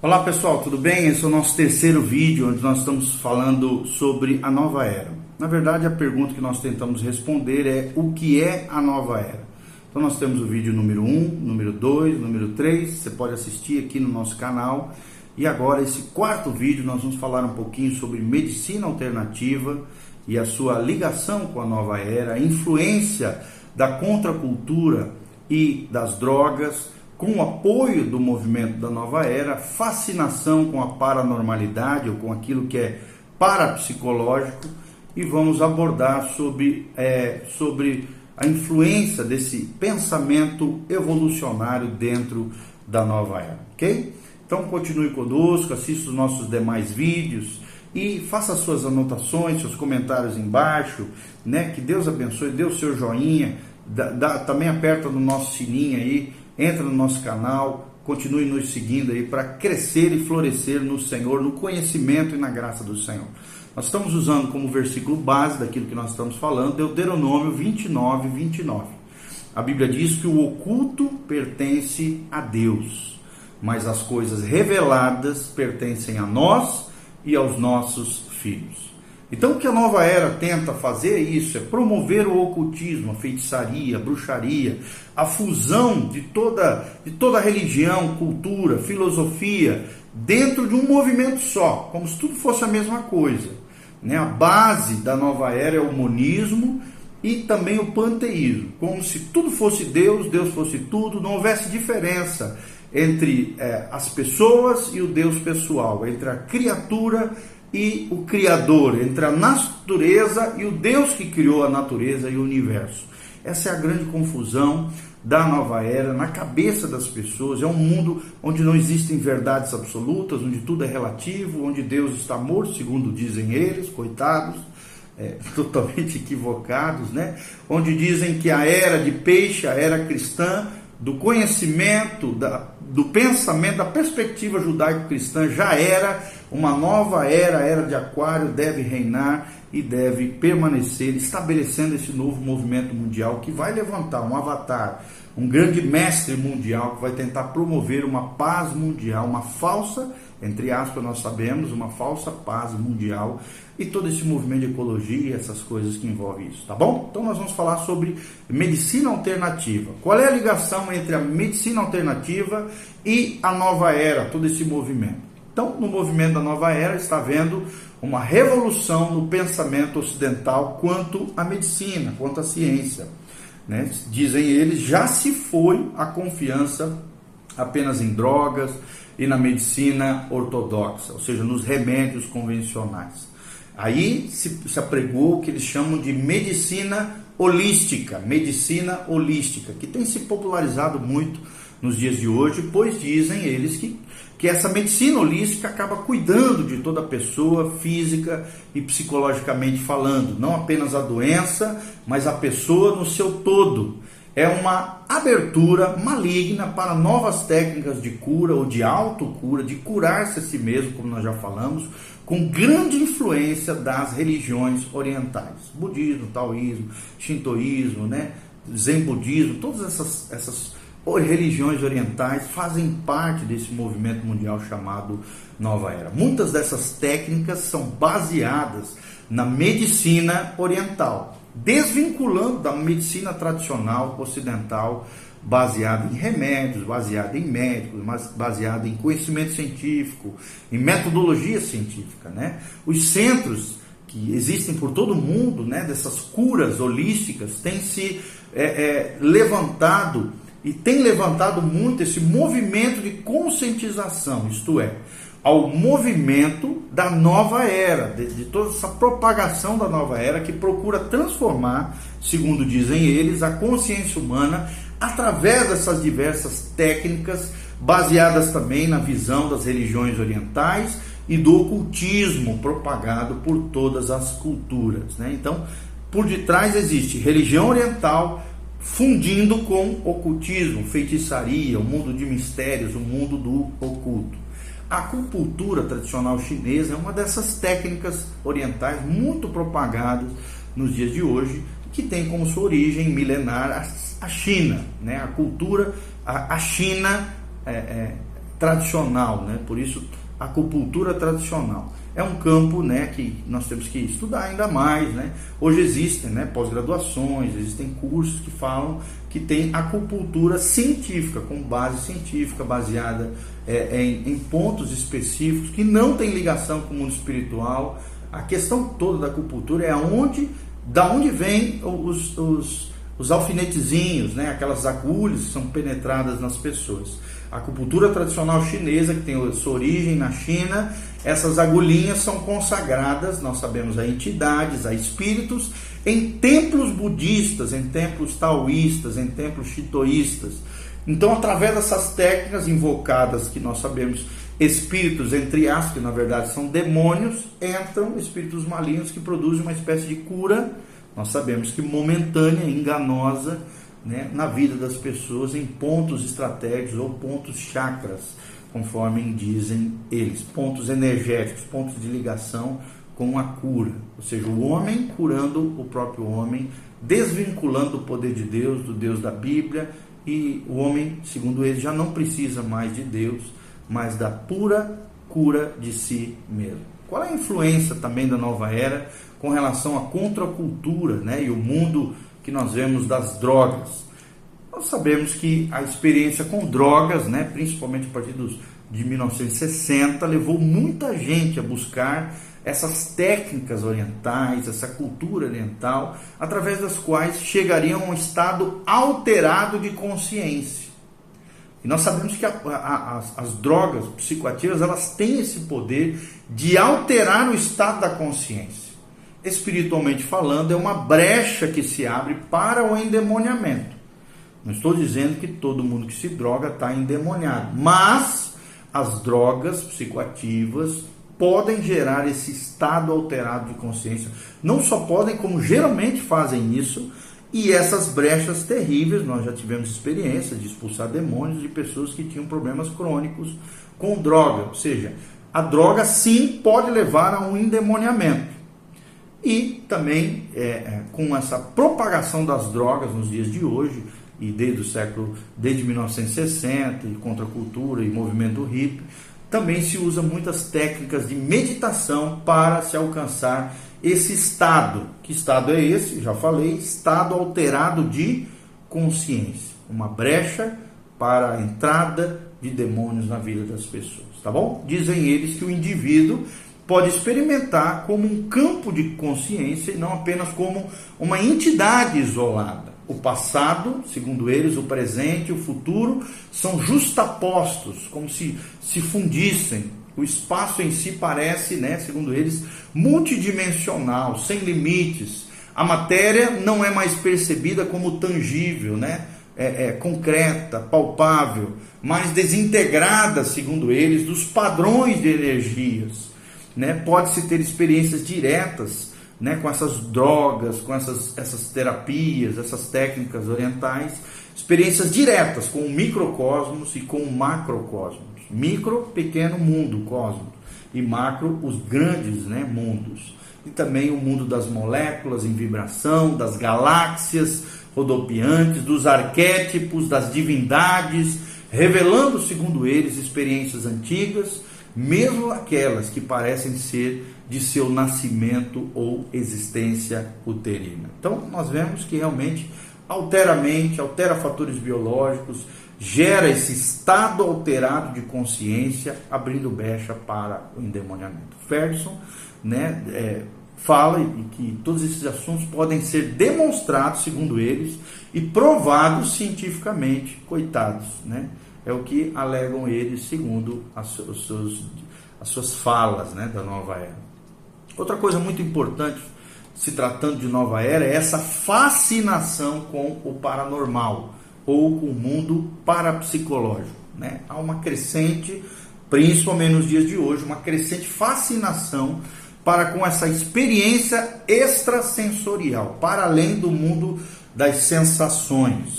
Olá pessoal, tudo bem? Esse é o nosso terceiro vídeo onde nós estamos falando sobre a nova era. Na verdade, a pergunta que nós tentamos responder é o que é a nova era? Então nós temos o vídeo número 1, um, número 2, número 3, você pode assistir aqui no nosso canal. E agora esse quarto vídeo nós vamos falar um pouquinho sobre medicina alternativa e a sua ligação com a nova era, a influência da contracultura e das drogas com o apoio do movimento da nova era, fascinação com a paranormalidade ou com aquilo que é parapsicológico e vamos abordar sobre, é, sobre a influência desse pensamento evolucionário dentro da nova era, ok? Então continue conosco, assista os nossos demais vídeos e faça suas anotações, seus comentários embaixo, né? Que Deus abençoe, dê o seu joinha, dá, dá, também aperta no nosso sininho aí entra no nosso canal, continue nos seguindo aí para crescer e florescer no Senhor, no conhecimento e na graça do Senhor. Nós estamos usando como versículo base daquilo que nós estamos falando, Deuteronômio 29, 29. A Bíblia diz que o oculto pertence a Deus, mas as coisas reveladas pertencem a nós e aos nossos filhos. Então, o que a nova era tenta fazer é isso: é promover o ocultismo, a feitiçaria, a bruxaria, a fusão de toda, de toda religião, cultura, filosofia, dentro de um movimento só, como se tudo fosse a mesma coisa. Né? A base da nova era é o monismo e também o panteísmo, como se tudo fosse Deus, Deus fosse tudo, não houvesse diferença entre é, as pessoas e o Deus pessoal, entre a criatura e o Criador, entre a natureza e o Deus que criou a natureza e o universo. Essa é a grande confusão da nova era na cabeça das pessoas. É um mundo onde não existem verdades absolutas, onde tudo é relativo, onde Deus está morto, segundo dizem eles, coitados. É, totalmente equivocados, né? Onde dizem que a era de peixe, a era cristã, do conhecimento, da, do pensamento, da perspectiva judaico-cristã já era uma nova era, a era de Aquário deve reinar e deve permanecer, estabelecendo esse novo movimento mundial que vai levantar um avatar, um grande mestre mundial que vai tentar promover uma paz mundial, uma falsa entre aspas, nós sabemos, uma falsa paz mundial e todo esse movimento de ecologia, essas coisas que envolvem isso, tá bom? Então nós vamos falar sobre medicina alternativa. Qual é a ligação entre a medicina alternativa e a nova era, todo esse movimento? Então, no movimento da nova era está havendo uma revolução no pensamento ocidental quanto à medicina, quanto à ciência. Né? Dizem eles, já se foi a confiança apenas em drogas, e na medicina ortodoxa, ou seja, nos remédios convencionais. Aí se, se apregou o que eles chamam de medicina holística, medicina holística, que tem se popularizado muito nos dias de hoje, pois dizem eles que, que essa medicina holística acaba cuidando de toda a pessoa, física e psicologicamente falando, não apenas a doença, mas a pessoa no seu todo é uma abertura maligna para novas técnicas de cura ou de autocura, de curar-se a si mesmo, como nós já falamos, com grande influência das religiões orientais, budismo, taoísmo, shintoísmo, né, zen budismo, todas essas, essas religiões orientais fazem parte desse movimento mundial chamado Nova Era. Muitas dessas técnicas são baseadas na medicina oriental desvinculando da medicina tradicional ocidental, baseada em remédios, baseada em médicos, baseada em conhecimento científico, em metodologia científica, né? Os centros que existem por todo o mundo, né, dessas curas holísticas, têm se é, é, levantado e tem levantado muito esse movimento de conscientização, isto é, ao movimento da nova era, de, de, toda essa propagação da nova era que procura transformar, segundo dizem eles, a consciência humana através dessas diversas técnicas baseadas também na visão das religiões orientais e do ocultismo propagado por todas as culturas. Né? Então, por detrás existe religião oriental fundindo com ocultismo, feitiçaria, o mundo de mistérios, o mundo do oculto. A acupuntura tradicional chinesa é uma dessas técnicas orientais muito propagadas nos dias de hoje, que tem como sua origem milenar a China. Né? A cultura, a, China é, é, tradicional, né? Por isso acupuntura tradicional é um campo né, que nós temos que estudar ainda mais. Né? Hoje existem né, pós-graduações, existem cursos que falam que tem acupuntura científica, com base científica, baseada é, em, em, pontos específicos que não tem ligação com o mundo espiritual. A questão toda da acupuntura é aonde, da onde vem os, os, os alfinetezinhos, né, aquelas agulhas que são penetradas nas pessoas. A acupuntura tradicional chinesa, que tem sua origem na China, essas agulhinhas são consagradas, nós sabemos, a entidades, a espíritos, em templos budistas, em templos taoístas, em templos chitoístas. Então, através dessas técnicas invocadas, que nós sabemos, espíritos, entre aspas, que na verdade são demônios, entram espíritos malignos que produzem uma espécie de cura, nós sabemos que momentânea, enganosa, né, na vida das pessoas em pontos estratégicos ou pontos chakras, conforme dizem eles, pontos energéticos, pontos de ligação com a cura, ou seja, o homem curando o próprio homem, desvinculando o poder de Deus, do Deus da Bíblia, e o homem, segundo eles, já não precisa mais de Deus, mas da pura cura de si mesmo. Qual é a influência também da nova era com relação à contracultura né, e o mundo que nós vemos das drogas. Nós sabemos que a experiência com drogas, né, principalmente a partir dos, de 1960, levou muita gente a buscar essas técnicas orientais, essa cultura oriental, através das quais chegariam a um estado alterado de consciência. E nós sabemos que a, a, as, as drogas psicoativas elas têm esse poder de alterar o estado da consciência espiritualmente falando, é uma brecha que se abre para o endemoniamento. Não estou dizendo que todo mundo que se droga está endemoniado, mas as drogas psicoativas podem gerar esse estado alterado de consciência. Não só podem, como geralmente fazem isso, e essas brechas terríveis, nós já tivemos experiência de expulsar demônios de pessoas que tinham problemas crônicos com droga. Ou seja, a droga sim pode levar a um endemoniamento. E também é, é, com essa propagação das drogas nos dias de hoje, e desde o século, desde 1960, e contra a cultura e movimento hippie, também se usa muitas técnicas de meditação para se alcançar esse estado. Que estado é esse? Já falei, estado alterado de consciência. Uma brecha para a entrada de demônios na vida das pessoas, tá bom? Dizem eles que o indivíduo pode experimentar como um campo de consciência e não apenas como uma entidade isolada. O passado, segundo eles, o presente e o futuro são justapostos, como se se fundissem. O espaço em si parece, né, segundo eles, multidimensional, sem limites. A matéria não é mais percebida como tangível, né? É, é, concreta, palpável, mas desintegrada, segundo eles, dos padrões de energias né? Pode-se ter experiências diretas né, com essas drogas, com essas, essas terapias, essas técnicas orientais, experiências diretas com o microcosmos e com o macrocosmos. Micro, pequeno mundo, cosmos, e macro, os grandes né, mundos. E também o mundo das moléculas em vibração, das galáxias rodopiantes, dos arquétipos, das divindades, revelando, segundo eles, experiências antigas mesmo aquelas que parecem ser de seu nascimento ou existência uterina. Então, nós vemos que realmente altera a mente, altera fatores biológicos, gera esse estado alterado de consciência, abrindo brecha para o endemoniamento. Ferguson né, é, fala que todos esses assuntos podem ser demonstrados, segundo eles, e provados cientificamente, coitados, né? É o que alegam eles segundo as, seus, as suas falas né, da nova era. Outra coisa muito importante, se tratando de nova era, é essa fascinação com o paranormal ou com o mundo parapsicológico. Né? Há uma crescente, principalmente nos dias de hoje, uma crescente fascinação para com essa experiência extrasensorial, para além do mundo das sensações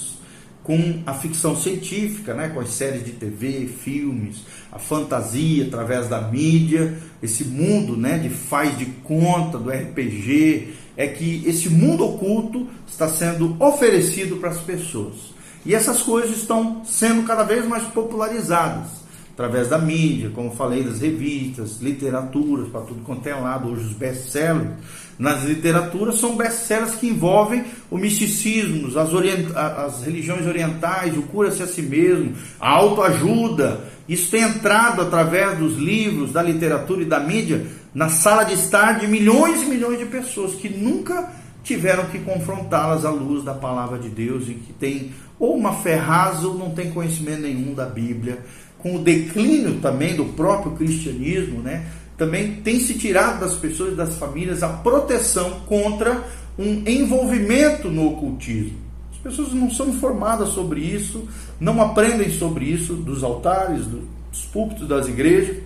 com a ficção científica, né, com as séries de TV, filmes, a fantasia através da mídia, esse mundo né, de faz de conta, do RPG, é que esse mundo oculto está sendo oferecido para as pessoas. E essas coisas estão sendo cada vez mais popularizadas. Através da mídia, como falei, das revistas, literaturas, para tudo quanto é lado, hoje os best-sellers nas literaturas são best-sellers que envolvem o misticismo, as, as religiões orientais, o cura-se a si mesmo, a autoajuda. Isso tem entrado através dos livros, da literatura e da mídia na sala de estar de milhões e milhões de pessoas que nunca tiveram que confrontá-las à luz da palavra de Deus e que tem ou uma rasa ou não tem conhecimento nenhum da Bíblia. Com o declínio também do próprio cristianismo, né? também tem se tirado das pessoas das famílias a proteção contra um envolvimento no ocultismo. As pessoas não são informadas sobre isso, não aprendem sobre isso dos altares, dos púlpitos das igrejas,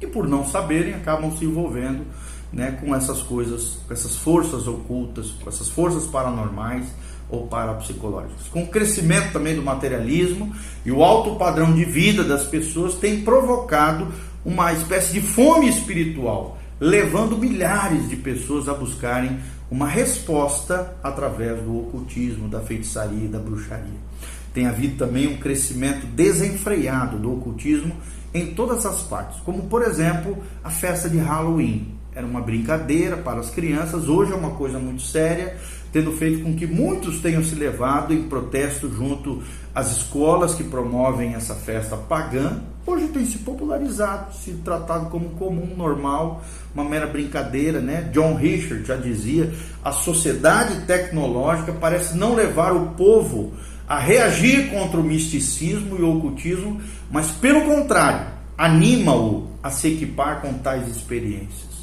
e por não saberem acabam se envolvendo né, com essas coisas, com essas forças ocultas, com essas forças paranormais ou parapsicológicas. Com o crescimento também do materialismo e o alto padrão de vida das pessoas tem provocado uma espécie de fome espiritual, levando milhares de pessoas a buscarem uma resposta através do ocultismo, da feitiçaria e da bruxaria. Tem havido também um crescimento desenfreado do ocultismo em todas as partes, como por exemplo a festa de Halloween. Era uma brincadeira para as crianças, hoje é uma coisa muito séria, tendo feito com que muitos tenham se levado em protesto junto às escolas que promovem essa festa pagã hoje tem se popularizado, se tratado como comum, normal, uma mera brincadeira, né? John Richard já dizia: a sociedade tecnológica parece não levar o povo a reagir contra o misticismo e o ocultismo, mas pelo contrário, anima-o a se equipar com tais experiências.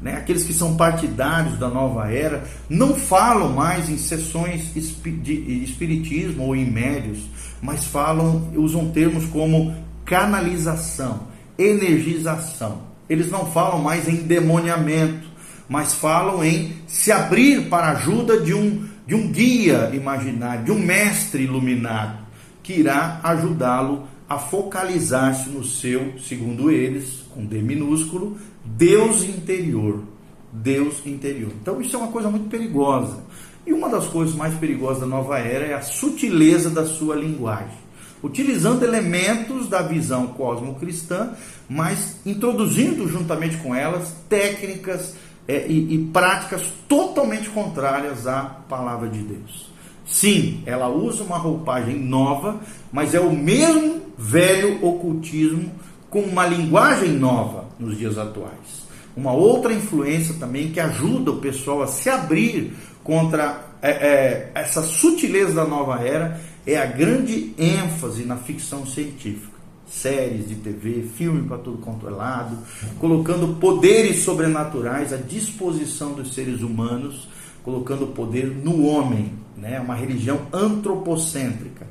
Né? Aqueles que são partidários da nova era não falam mais em sessões de espiritismo ou em médios, mas falam, usam termos como canalização, energização. Eles não falam mais em demoniamento, mas falam em se abrir para a ajuda de um, de um guia imaginário, de um mestre iluminado, que irá ajudá-lo a focalizar-se no seu, segundo eles, com D minúsculo, Deus interior. Deus interior. Então isso é uma coisa muito perigosa. E uma das coisas mais perigosas da nova era é a sutileza da sua linguagem utilizando elementos da visão cosmocristã, mas introduzindo juntamente com elas técnicas é, e, e práticas totalmente contrárias à palavra de Deus. Sim, ela usa uma roupagem nova, mas é o mesmo velho ocultismo com uma linguagem nova nos dias atuais. Uma outra influência também que ajuda o pessoal a se abrir contra é, é, essa sutileza da nova era é a grande ênfase na ficção científica. Séries de TV, filme para tudo quanto é lado, colocando poderes sobrenaturais à disposição dos seres humanos, colocando o poder no homem, né? uma religião antropocêntrica.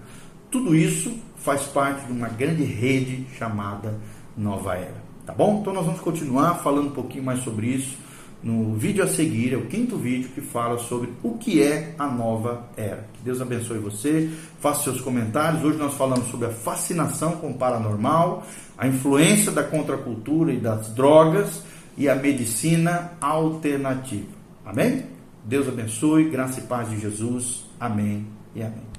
Tudo isso faz parte de uma grande rede chamada Nova Era. Tá bom? Então nós vamos continuar falando um pouquinho mais sobre isso no vídeo a seguir, é o quinto vídeo que fala sobre o que é a nova era. Que Deus abençoe você, faça seus comentários. Hoje nós falamos sobre a fascinação com o paranormal, a influência da contracultura e das drogas e a medicina alternativa. Amém? Deus abençoe, graça e paz de Jesus. Amém e amém.